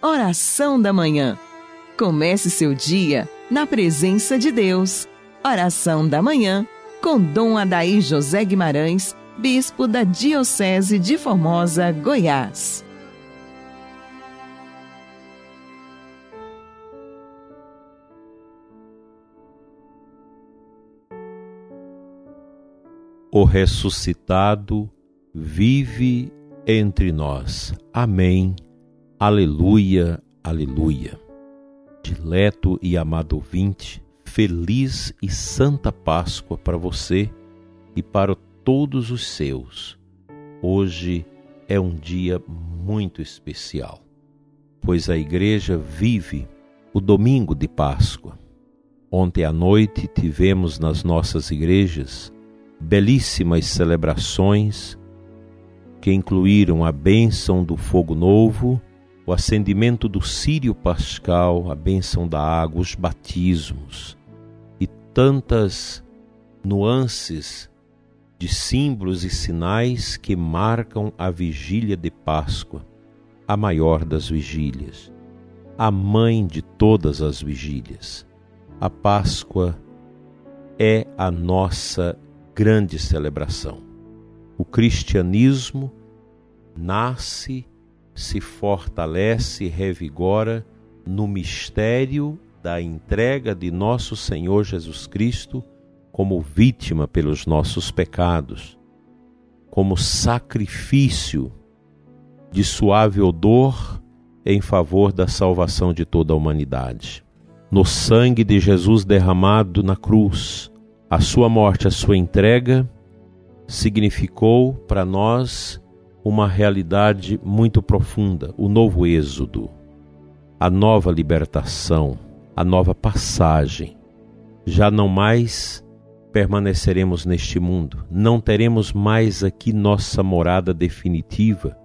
Oração da Manhã. Comece seu dia na presença de Deus. Oração da Manhã com Dom Adaí José Guimarães, Bispo da Diocese de Formosa, Goiás. O ressuscitado vive entre nós. Amém. Aleluia, aleluia. Dileto e amado ouvinte, feliz e santa Páscoa para você e para todos os seus. Hoje é um dia muito especial, pois a igreja vive o domingo de Páscoa. Ontem à noite tivemos nas nossas igrejas belíssimas celebrações que incluíram a bênção do fogo novo o acendimento do círio pascal, a bênção da água, os batismos e tantas nuances de símbolos e sinais que marcam a vigília de Páscoa, a maior das vigílias, a mãe de todas as vigílias. A Páscoa é a nossa grande celebração. O cristianismo nasce se fortalece e revigora no mistério da entrega de nosso Senhor Jesus Cristo como vítima pelos nossos pecados, como sacrifício de suave odor em favor da salvação de toda a humanidade. No sangue de Jesus derramado na cruz, a sua morte, a sua entrega, significou para nós uma realidade muito profunda, o novo êxodo, a nova libertação, a nova passagem. Já não mais permaneceremos neste mundo, não teremos mais aqui nossa morada definitiva.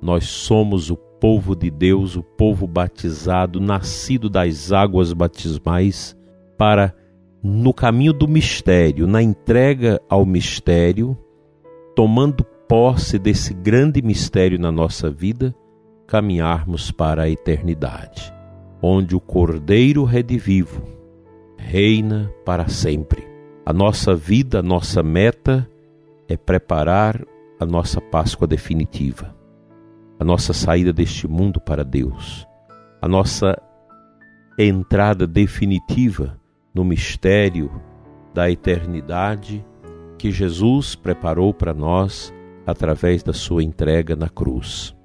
Nós somos o povo de Deus, o povo batizado, nascido das águas batismais, para, no caminho do mistério, na entrega ao mistério, tomando posse desse grande mistério na nossa vida, caminharmos para a eternidade, onde o Cordeiro redivivo reina para sempre. A nossa vida, a nossa meta é preparar a nossa Páscoa definitiva, a nossa saída deste mundo para Deus, a nossa entrada definitiva no mistério da eternidade que Jesus preparou para nós através da sua entrega na cruz.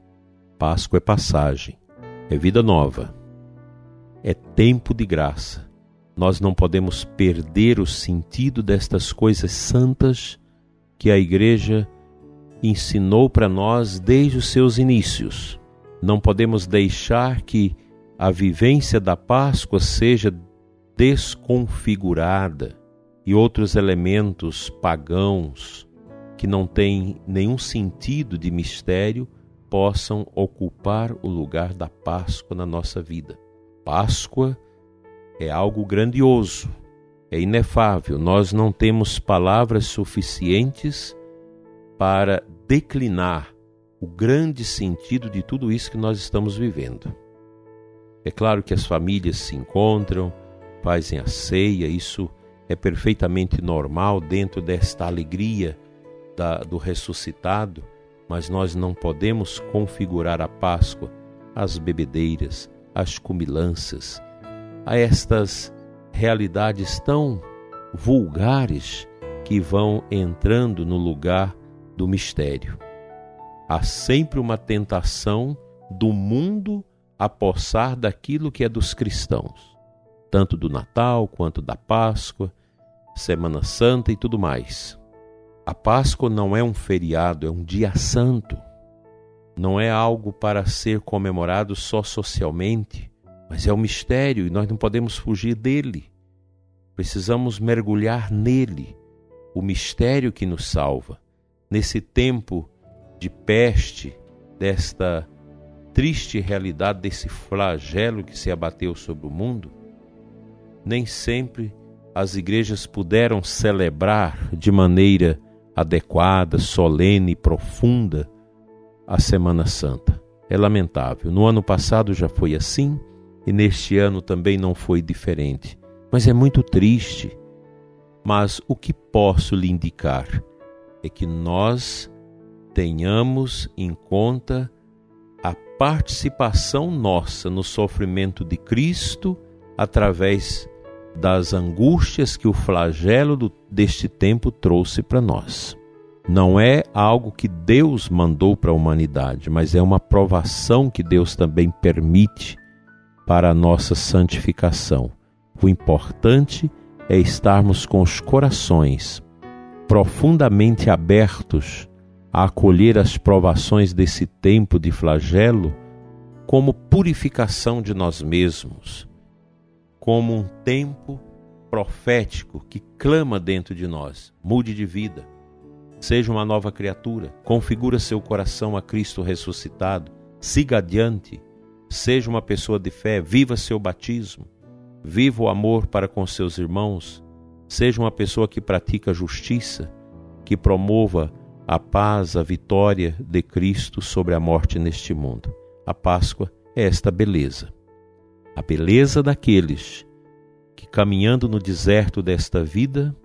Páscoa é passagem, é vida nova, é tempo de graça. Nós não podemos perder o sentido destas coisas santas que a Igreja ensinou para nós desde os seus inícios. Não podemos deixar que a vivência da Páscoa seja desconfigurada e outros elementos pagãos que não têm nenhum sentido de mistério possam ocupar o lugar da Páscoa na nossa vida. Páscoa é algo grandioso, é inefável. Nós não temos palavras suficientes para declinar o grande sentido de tudo isso que nós estamos vivendo. É claro que as famílias se encontram, fazem a ceia, isso é perfeitamente normal dentro desta alegria da, do ressuscitado, mas nós não podemos configurar a Páscoa às bebedeiras, às cumilanças, a estas realidades tão vulgares que vão entrando no lugar do mistério. Há sempre uma tentação do mundo a daquilo que é dos cristãos, tanto do Natal quanto da Páscoa, Semana Santa e tudo mais. A Páscoa não é um feriado, é um dia santo. Não é algo para ser comemorado só socialmente, mas é um mistério e nós não podemos fugir dele. Precisamos mergulhar nele, o mistério que nos salva. Nesse tempo de peste, desta triste realidade, desse flagelo que se abateu sobre o mundo, nem sempre as igrejas puderam celebrar de maneira adequada, solene e profunda a Semana Santa. é lamentável. No ano passado já foi assim e neste ano também não foi diferente. Mas é muito triste. Mas o que posso lhe indicar é que nós tenhamos em conta a participação nossa no sofrimento de Cristo através das angústias que o flagelo do, deste tempo trouxe para nós. Não é algo que Deus mandou para a humanidade, mas é uma provação que Deus também permite para a nossa santificação. O importante é estarmos com os corações profundamente abertos a acolher as provações desse tempo de flagelo como purificação de nós mesmos, como um tempo profético que clama dentro de nós: mude de vida Seja uma nova criatura, configura seu coração a Cristo ressuscitado, siga adiante, seja uma pessoa de fé, viva seu batismo, viva o amor para com seus irmãos, seja uma pessoa que pratica justiça, que promova a paz, a vitória de Cristo sobre a morte neste mundo. A Páscoa é esta beleza. A beleza daqueles que, caminhando no deserto desta vida,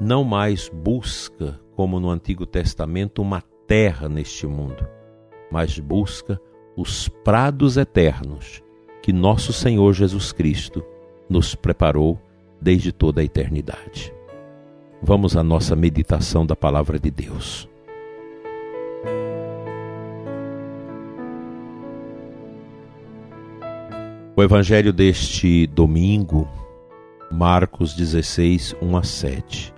não mais busca como no Antigo Testamento, uma terra neste mundo, mas busca os prados eternos que nosso Senhor Jesus Cristo nos preparou desde toda a eternidade. Vamos à nossa meditação da palavra de Deus. O evangelho deste domingo, Marcos 16, 1 a 7.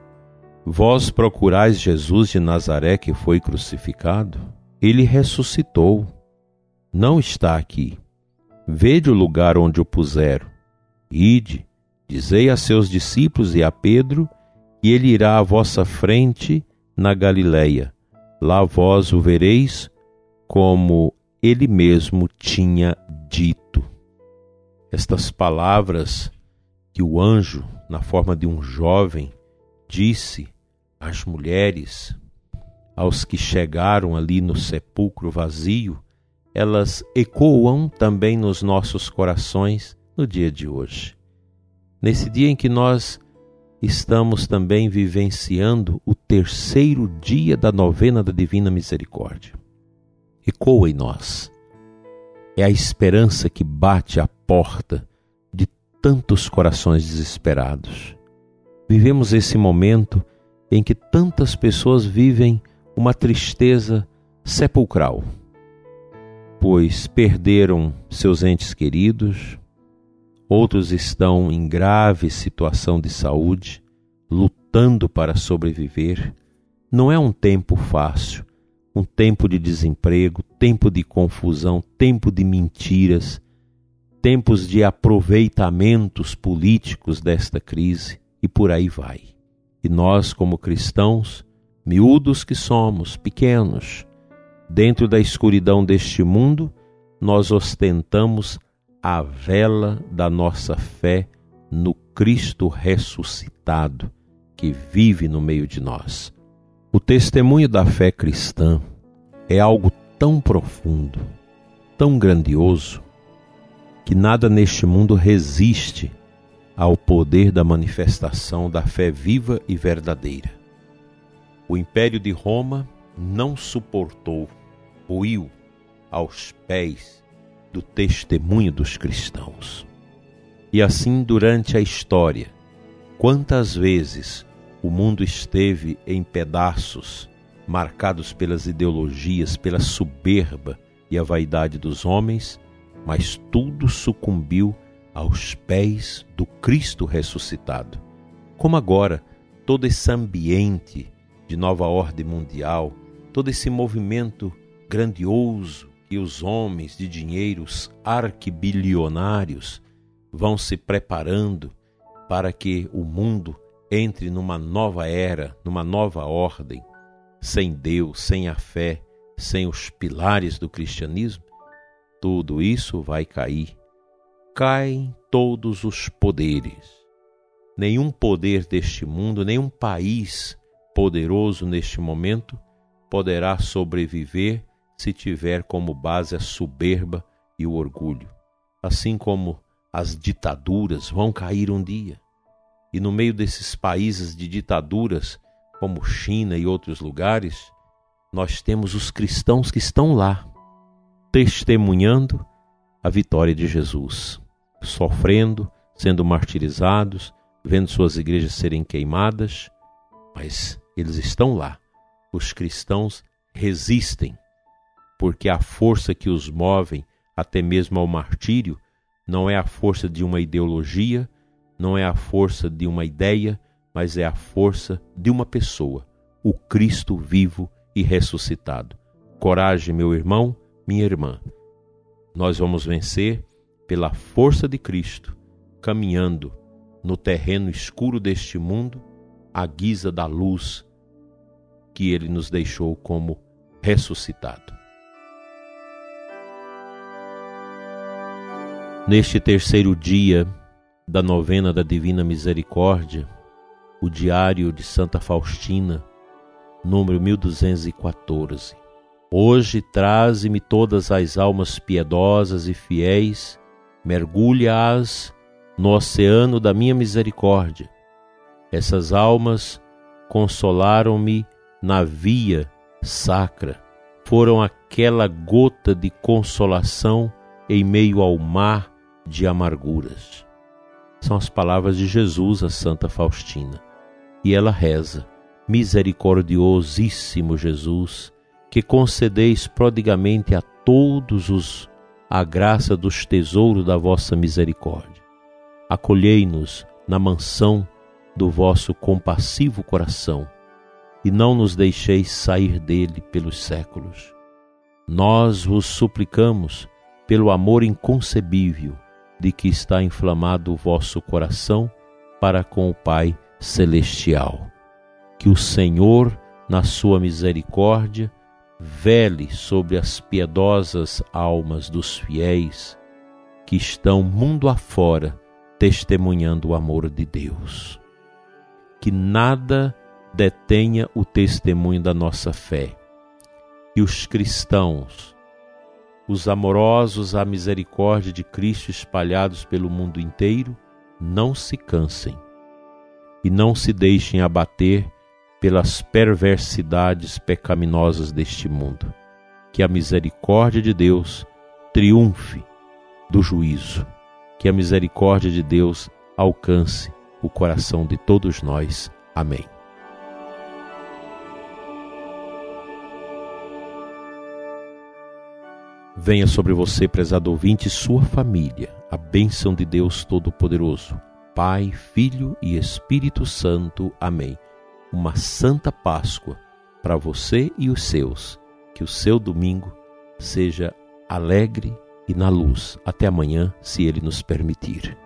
Vós procurais Jesus de Nazaré que foi crucificado? Ele ressuscitou. Não está aqui. Vede o lugar onde o puseram. Ide, dizei a seus discípulos e a Pedro que ele irá à vossa frente na Galileia. Lá vós o vereis, como ele mesmo tinha dito. Estas palavras que o anjo, na forma de um jovem, disse às mulheres, aos que chegaram ali no sepulcro vazio, elas ecoam também nos nossos corações no dia de hoje. Nesse dia em que nós estamos também vivenciando o terceiro dia da novena da Divina Misericórdia. Ecoa em nós. É a esperança que bate à porta de tantos corações desesperados. Vivemos esse momento em que tantas pessoas vivem uma tristeza sepulcral, pois perderam seus entes queridos, outros estão em grave situação de saúde, lutando para sobreviver. Não é um tempo fácil, um tempo de desemprego, tempo de confusão, tempo de mentiras, tempos de aproveitamentos políticos desta crise e por aí vai. E nós, como cristãos, miúdos que somos, pequenos, dentro da escuridão deste mundo, nós ostentamos a vela da nossa fé no Cristo ressuscitado que vive no meio de nós. O testemunho da fé cristã é algo tão profundo, tão grandioso, que nada neste mundo resiste ao poder da manifestação da fé viva e verdadeira. O Império de Roma não suportou, ruiu aos pés do testemunho dos cristãos. E assim, durante a história, quantas vezes o mundo esteve em pedaços, marcados pelas ideologias, pela soberba e a vaidade dos homens, mas tudo sucumbiu aos pés do Cristo ressuscitado. Como agora, todo esse ambiente de nova ordem mundial, todo esse movimento grandioso que os homens de dinheiros arquibilionários vão se preparando para que o mundo entre numa nova era, numa nova ordem, sem Deus, sem a fé, sem os pilares do cristianismo, tudo isso vai cair caem todos os poderes. Nenhum poder deste mundo, nenhum país poderoso neste momento poderá sobreviver se tiver como base a soberba e o orgulho. Assim como as ditaduras vão cair um dia. E no meio desses países de ditaduras, como China e outros lugares, nós temos os cristãos que estão lá, testemunhando a vitória de Jesus, sofrendo, sendo martirizados, vendo suas igrejas serem queimadas, mas eles estão lá. Os cristãos resistem, porque a força que os move até mesmo ao martírio não é a força de uma ideologia, não é a força de uma ideia, mas é a força de uma pessoa, o Cristo vivo e ressuscitado. Coragem, meu irmão, minha irmã. Nós vamos vencer pela força de Cristo, caminhando no terreno escuro deste mundo, à guisa da luz que ele nos deixou como ressuscitado. Neste terceiro dia da novena da Divina Misericórdia, o Diário de Santa Faustina, número 1214. Hoje traze-me todas as almas piedosas e fiéis, mergulha-as no oceano da minha misericórdia. Essas almas consolaram-me na via sacra, foram aquela gota de consolação em meio ao mar de amarguras. São as palavras de Jesus a Santa Faustina. E ela reza: Misericordiosíssimo Jesus, que concedeis prodigamente a todos os a graça dos tesouros da vossa misericórdia. Acolhei-nos na mansão do vosso compassivo coração e não nos deixeis sair dele pelos séculos. Nós vos suplicamos, pelo amor inconcebível de que está inflamado o vosso coração para com o Pai Celestial que o Senhor, na sua misericórdia, vele sobre as piedosas almas dos fiéis que estão mundo afora testemunhando o amor de Deus. Que nada detenha o testemunho da nossa fé. E os cristãos, os amorosos à misericórdia de Cristo espalhados pelo mundo inteiro, não se cansem e não se deixem abater pelas perversidades pecaminosas deste mundo. Que a misericórdia de Deus triunfe do juízo. Que a misericórdia de Deus alcance o coração de todos nós. Amém. Venha sobre você, prezado ouvinte, e sua família, a bênção de Deus Todo-Poderoso, Pai, Filho e Espírito Santo. Amém uma santa Páscoa para você e os seus. Que o seu domingo seja alegre e na luz. Até amanhã, se Ele nos permitir.